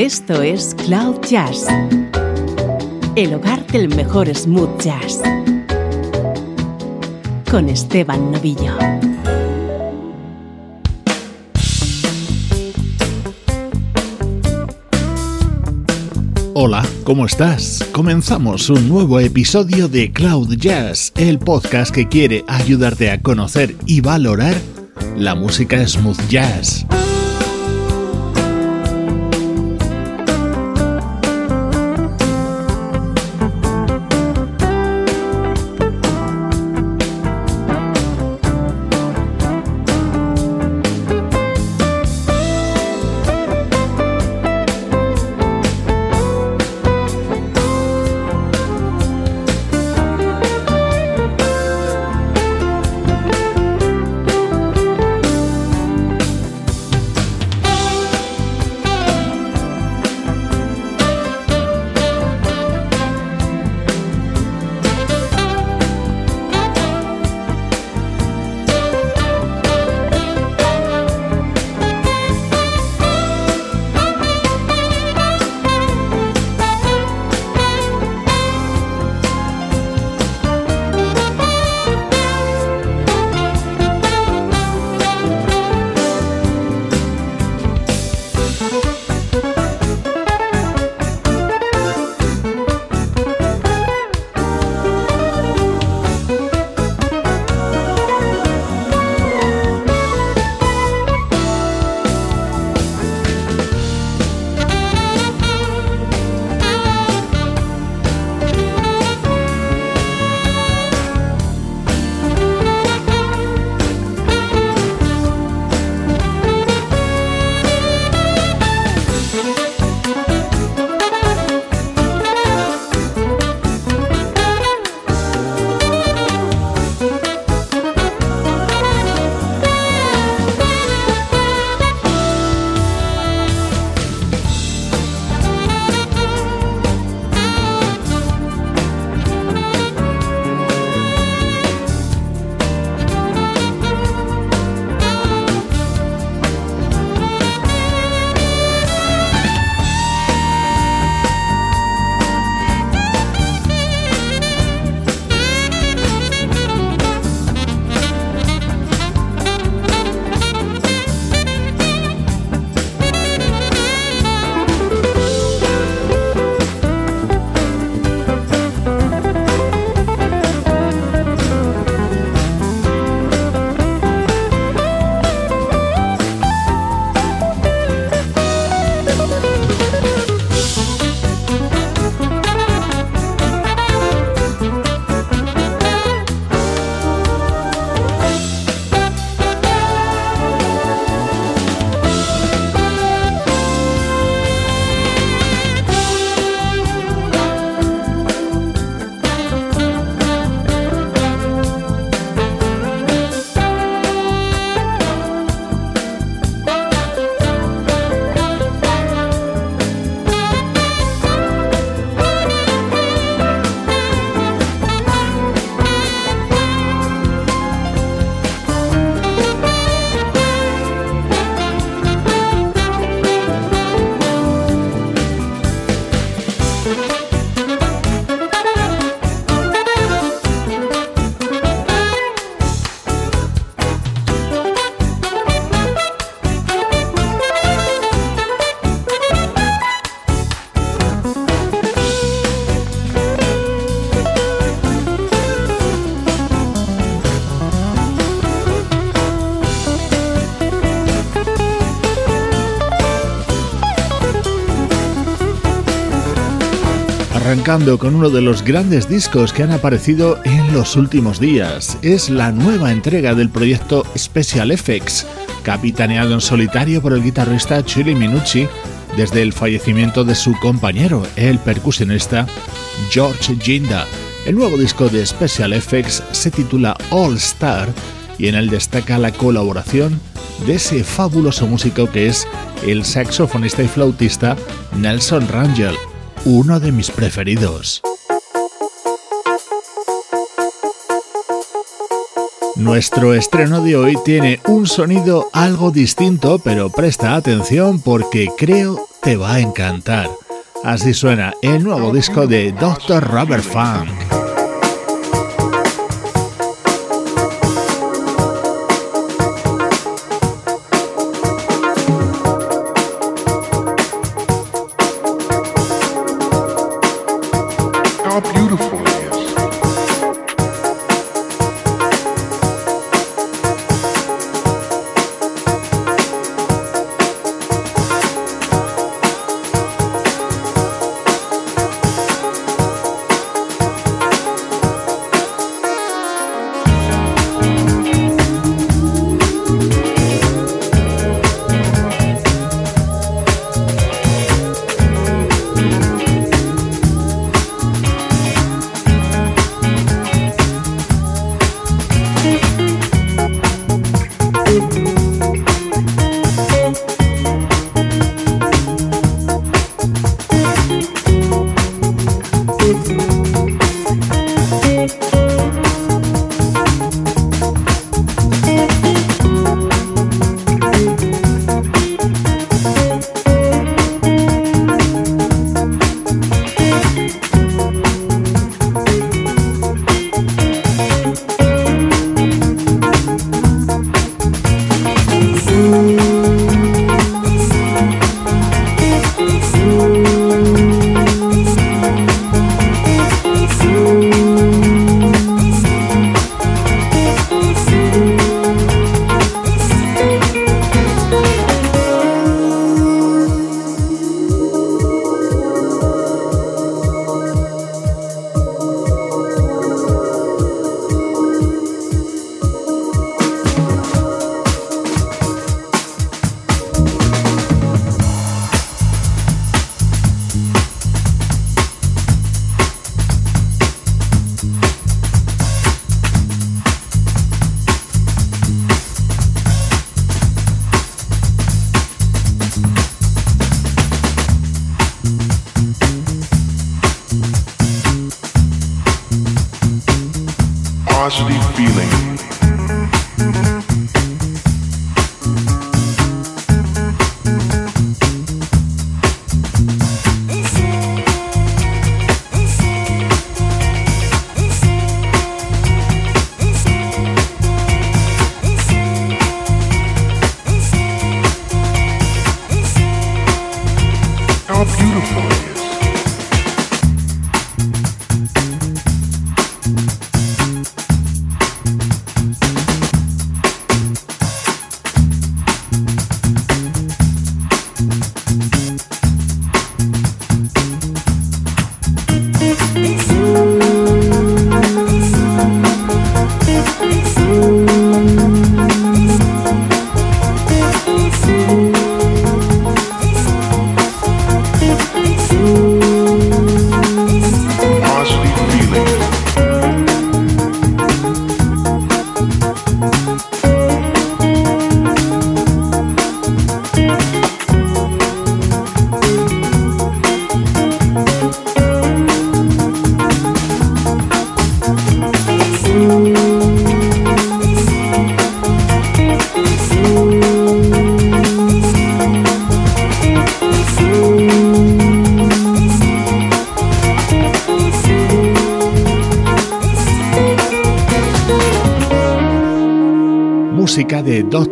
Esto es Cloud Jazz, el hogar del mejor smooth jazz, con Esteban Novillo. Hola, ¿cómo estás? Comenzamos un nuevo episodio de Cloud Jazz, el podcast que quiere ayudarte a conocer y valorar la música smooth jazz. Con uno de los grandes discos que han aparecido en los últimos días. Es la nueva entrega del proyecto Special Effects, capitaneado en solitario por el guitarrista Chili Minucci desde el fallecimiento de su compañero, el percusionista George Ginda. El nuevo disco de Special Effects se titula All Star y en él destaca la colaboración de ese fabuloso músico que es el saxofonista y flautista Nelson Rangel uno de mis preferidos. Nuestro estreno de hoy tiene un sonido algo distinto, pero presta atención porque creo te va a encantar. Así suena el nuevo disco de Dr. Robert Funk. De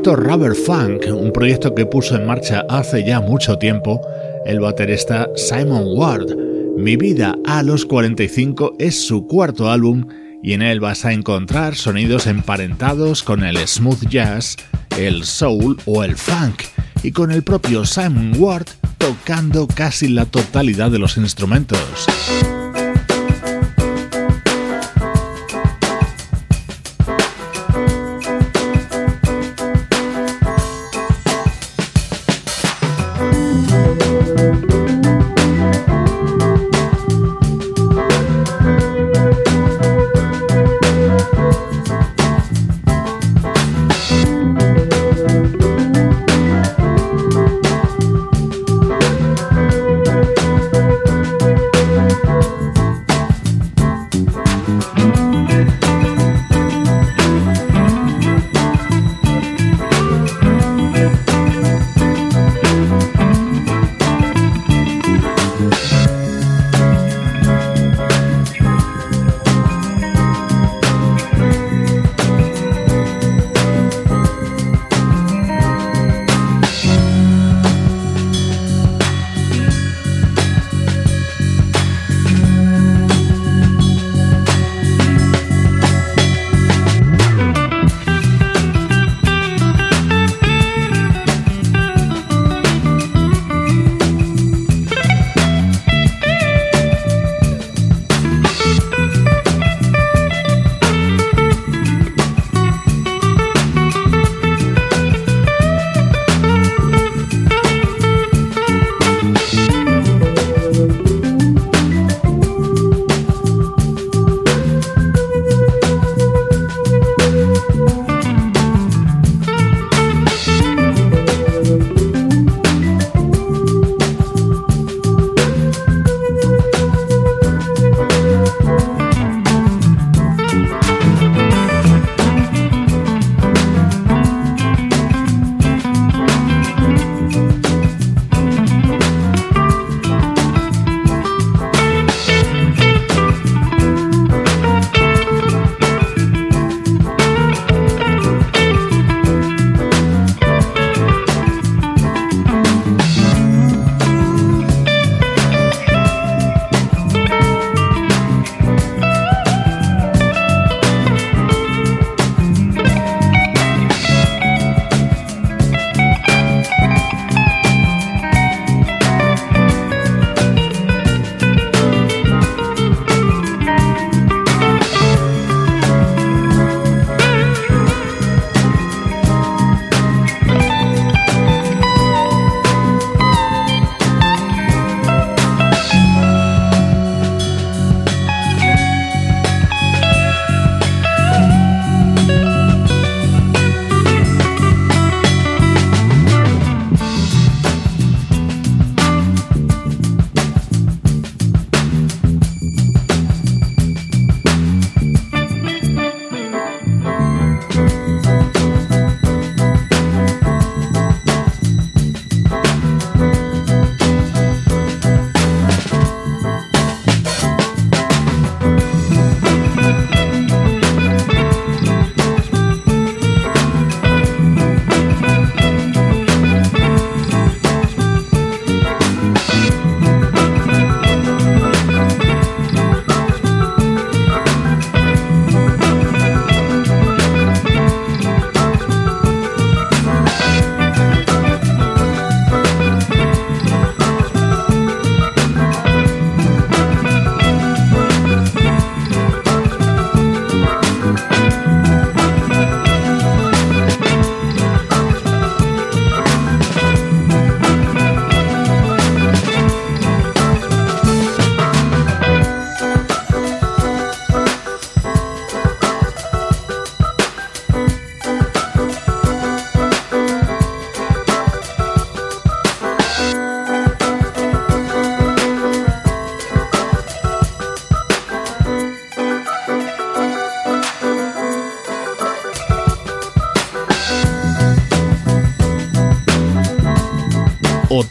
Dr. Rubber Funk, un proyecto que puso en marcha hace ya mucho tiempo el baterista Simon Ward. Mi vida a los 45 es su cuarto álbum y en él vas a encontrar sonidos emparentados con el smooth jazz, el soul o el funk, y con el propio Simon Ward tocando casi la totalidad de los instrumentos.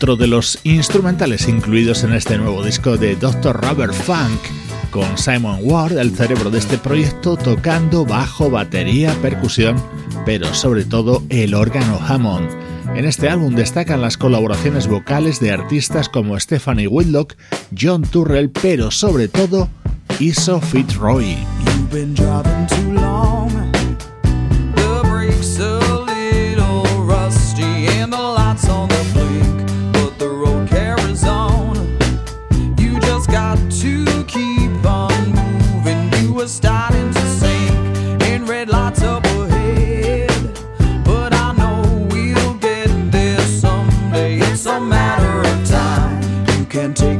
Otro de los instrumentales incluidos en este nuevo disco de Dr. Robert Funk, con Simon Ward, el cerebro de este proyecto, tocando bajo, batería, percusión, pero sobre todo el órgano Hammond. En este álbum destacan las colaboraciones vocales de artistas como Stephanie Whitlock, John Turrell, pero sobre todo Iso Fitzroy. can't take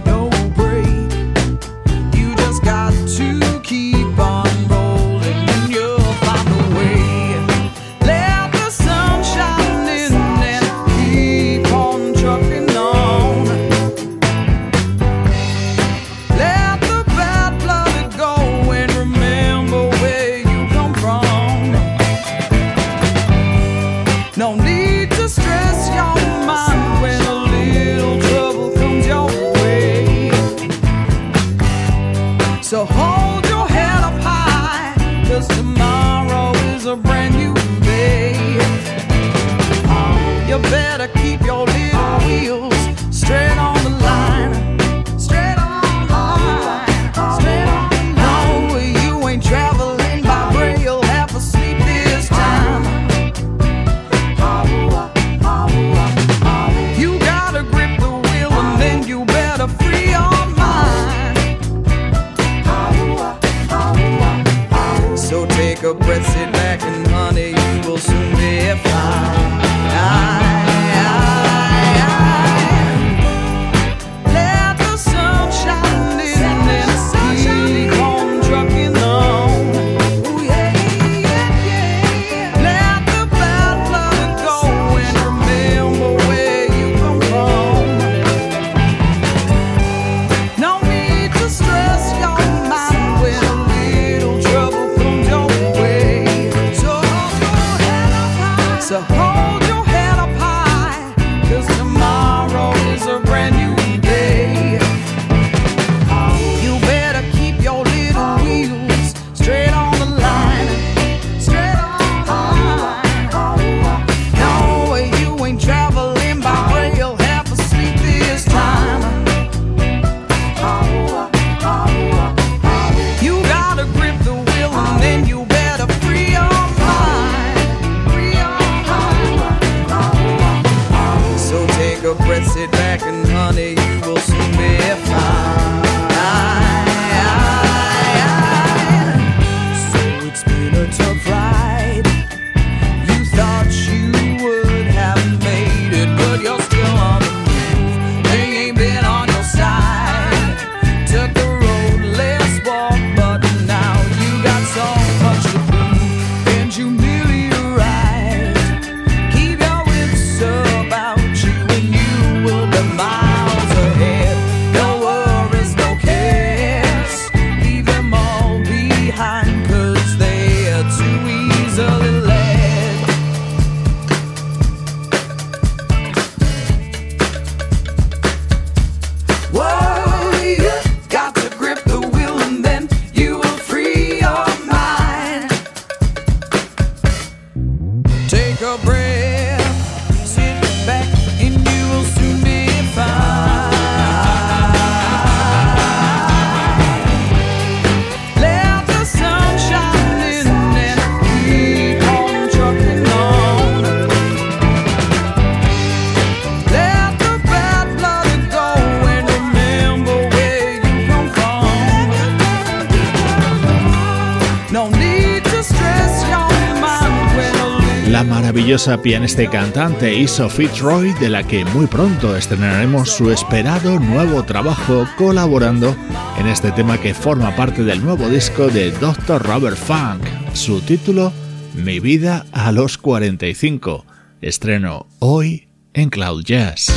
maravillosa pianista y cantante Iso Fitzroy, de la que muy pronto estrenaremos su esperado nuevo trabajo colaborando en este tema que forma parte del nuevo disco de Dr. Robert Funk. Su título, Mi vida a los 45. Estreno hoy en Cloud Jazz.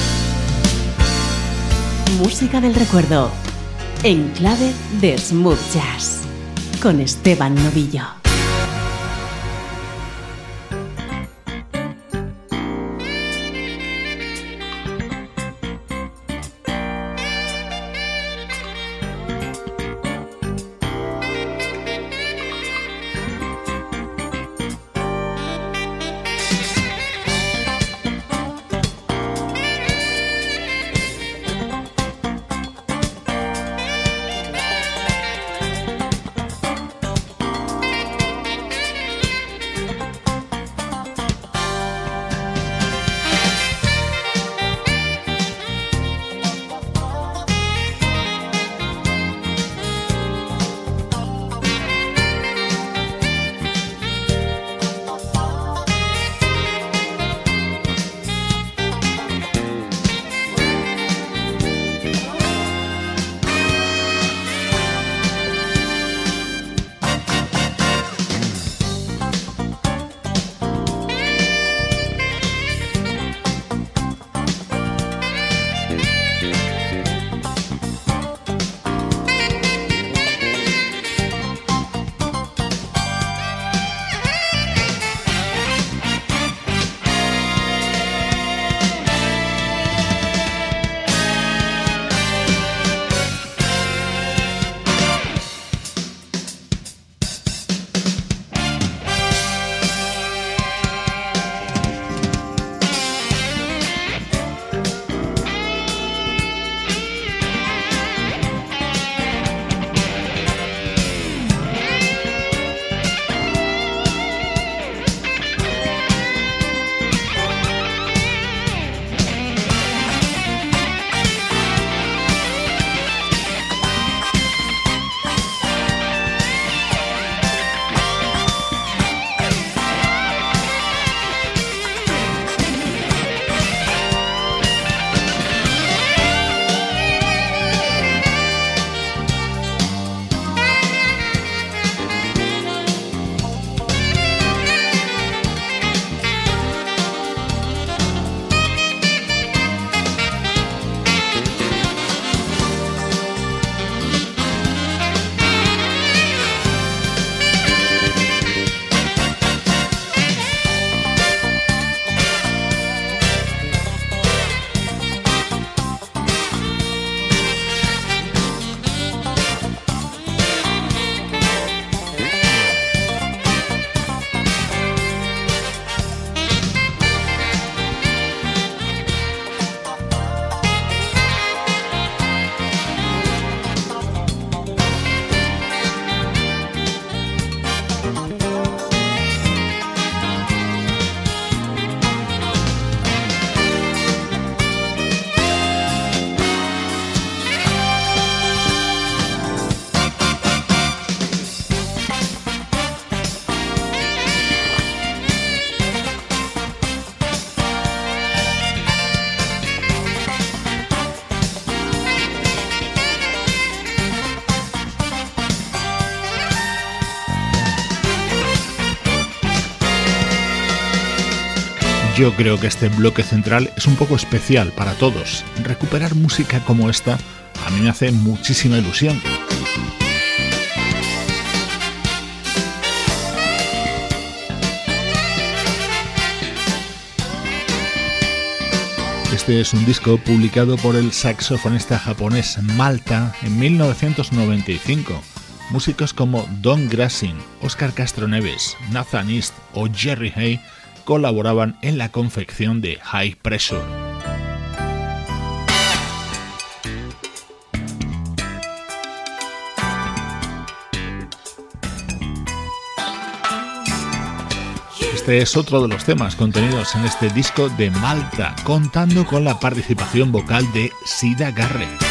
Música del recuerdo, en clave de smooth jazz, con Esteban Novillo. Yo creo que este bloque central es un poco especial para todos. Recuperar música como esta a mí me hace muchísima ilusión. Este es un disco publicado por el saxofonista japonés Malta en 1995. Músicos como Don Grassin, Oscar Castro Neves, Nathan East o Jerry Hay colaboraban en la confección de High Pressure. Este es otro de los temas contenidos en este disco de Malta, contando con la participación vocal de Sida Garrett.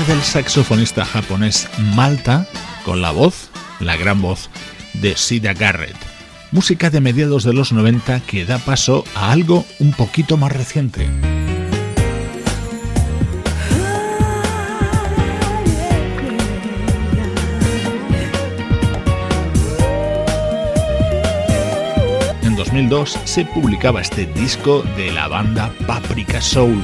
del saxofonista japonés Malta con la voz, la gran voz de Sida Garrett. Música de mediados de los 90 que da paso a algo un poquito más reciente. En 2002 se publicaba este disco de la banda Paprika Soul.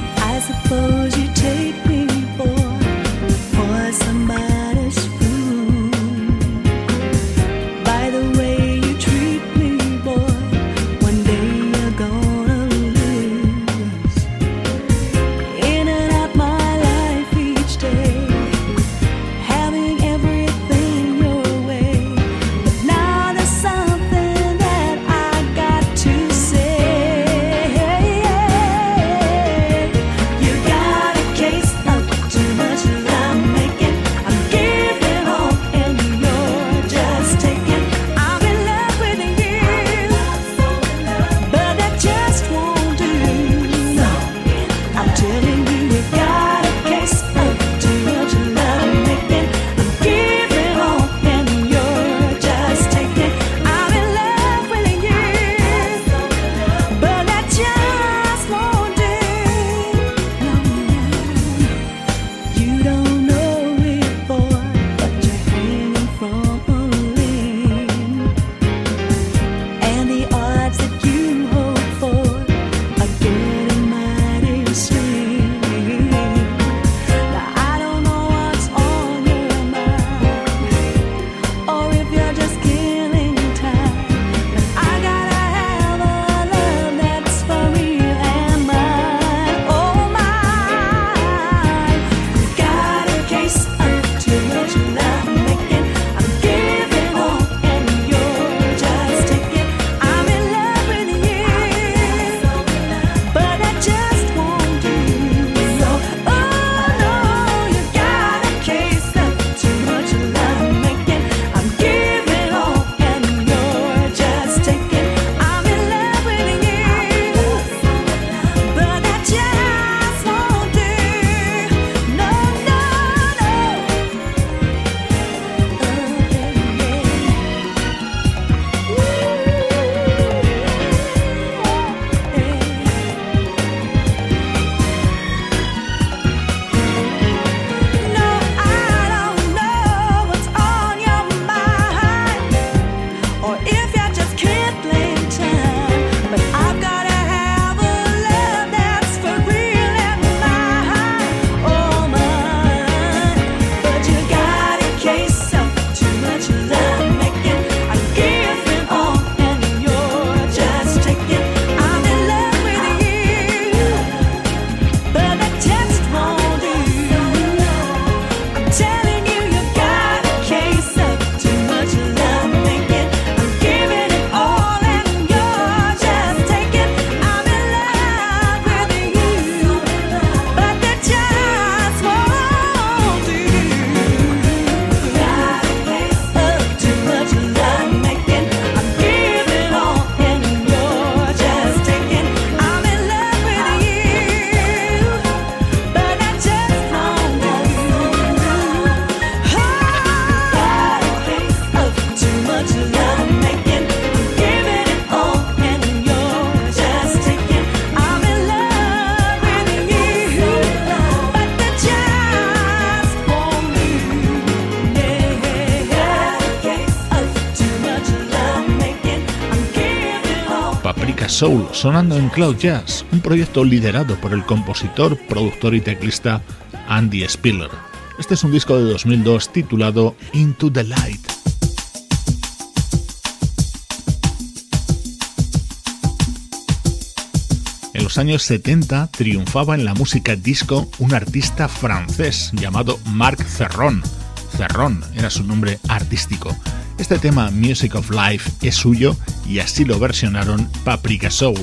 Soul sonando en Cloud Jazz, un proyecto liderado por el compositor, productor y teclista Andy Spiller. Este es un disco de 2002 titulado Into the Light. En los años 70 triunfaba en la música disco un artista francés llamado Marc Cerron. Cerron era su nombre artístico. Este tema Music of Life es suyo y así lo versionaron Paprika Soul.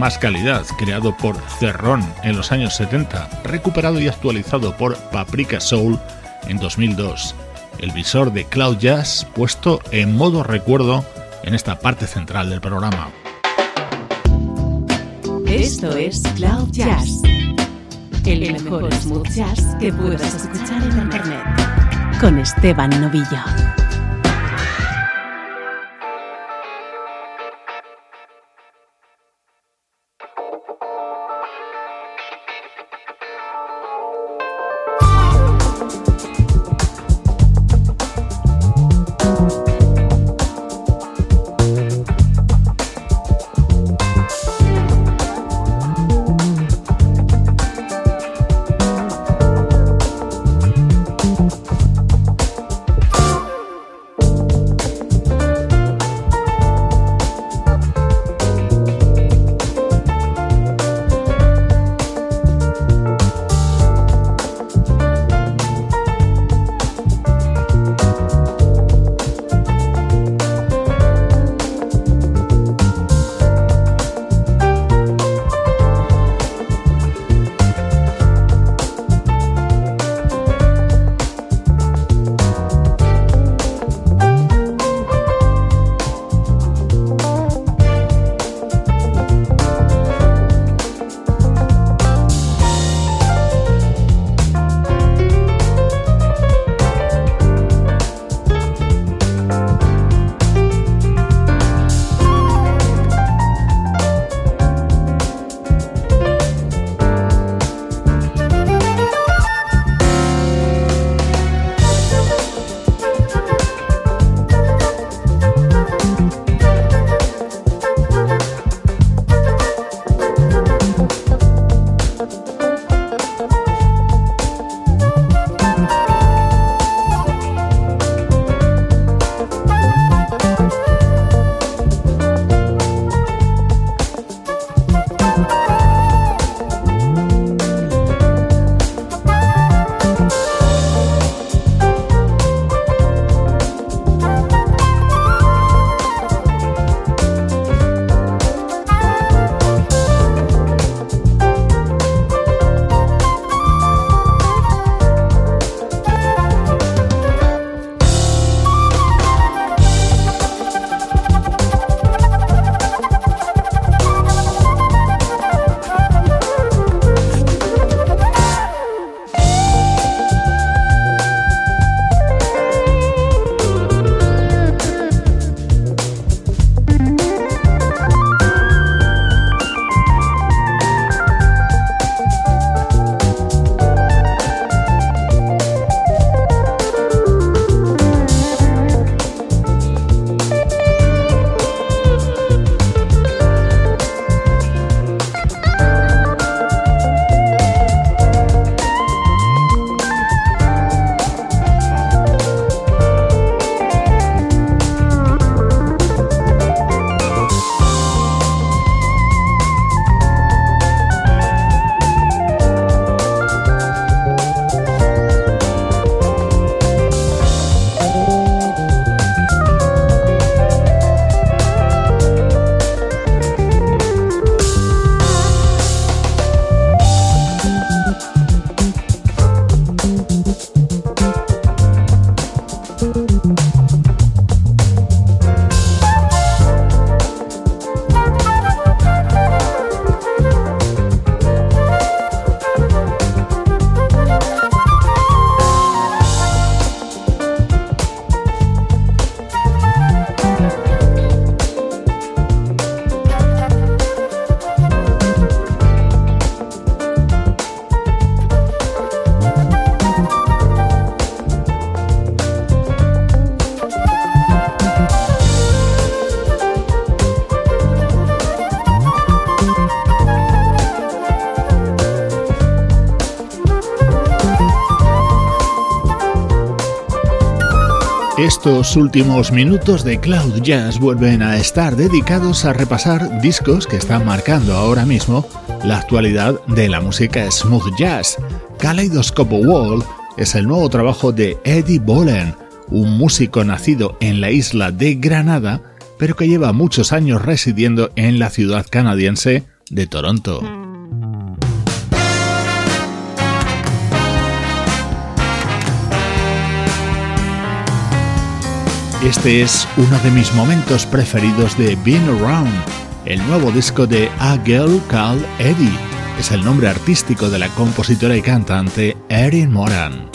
Más calidad, creado por Cerrón en los años 70, recuperado y actualizado por Paprika Soul en 2002. El visor de Cloud Jazz puesto en modo recuerdo en esta parte central del programa. Esto es Cloud Jazz, el mejor smooth jazz que puedas escuchar en Internet, con Esteban Novillo. Estos últimos minutos de Cloud Jazz vuelven a estar dedicados a repasar discos que están marcando ahora mismo la actualidad de la música smooth jazz. Kaleidoscope Wall es el nuevo trabajo de Eddie Bolen, un músico nacido en la isla de Granada pero que lleva muchos años residiendo en la ciudad canadiense de Toronto. Este es uno de mis momentos preferidos de Being Around, el nuevo disco de A Girl Called Eddie. Es el nombre artístico de la compositora y cantante Erin Moran.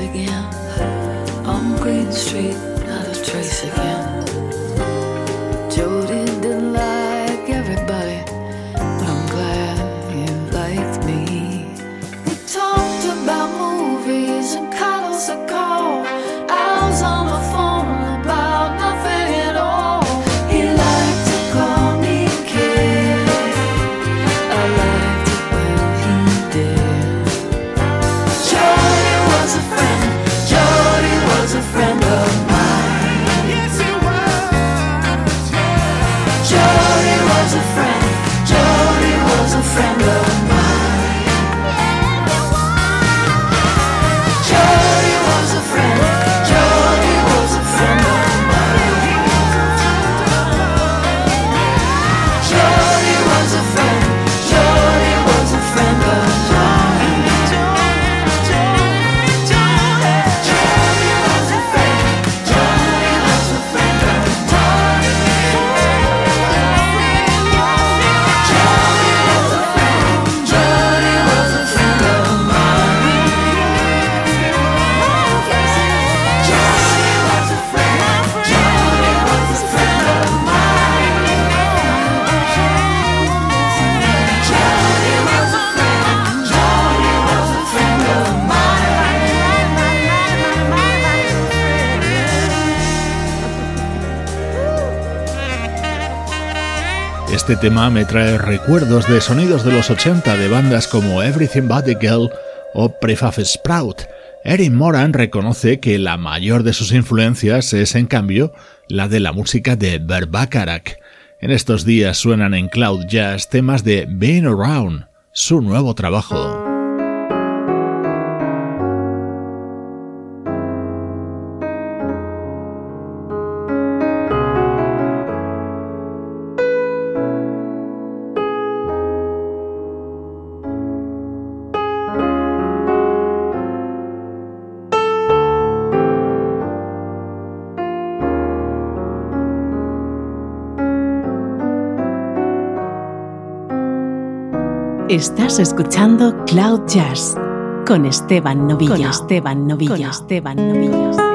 again. On Green Street, not a trace again. Este tema me trae recuerdos de sonidos de los 80 de bandas como Everything But the Girl o Prefab Sprout. Erin Moran reconoce que la mayor de sus influencias es, en cambio, la de la música de Berbakarak. En estos días suenan en Cloud Jazz temas de Being Around, su nuevo trabajo. Estás escuchando Cloud Jazz con Esteban Novillo. Con Esteban Novillo. Con Esteban Novillo.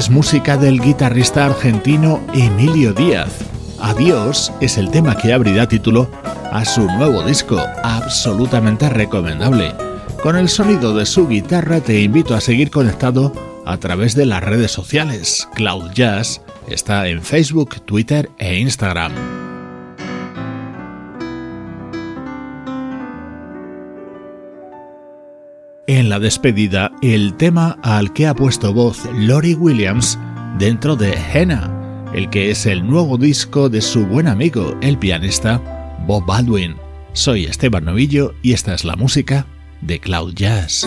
Es música del guitarrista argentino Emilio Díaz. Adiós es el tema que abrirá título a su nuevo disco, absolutamente recomendable. Con el sonido de su guitarra te invito a seguir conectado a través de las redes sociales. Cloud Jazz está en Facebook, Twitter e Instagram. Despedida, el tema al que ha puesto voz Lori Williams dentro de Henna, el que es el nuevo disco de su buen amigo, el pianista Bob Baldwin. Soy Esteban Novillo y esta es la música de Cloud Jazz.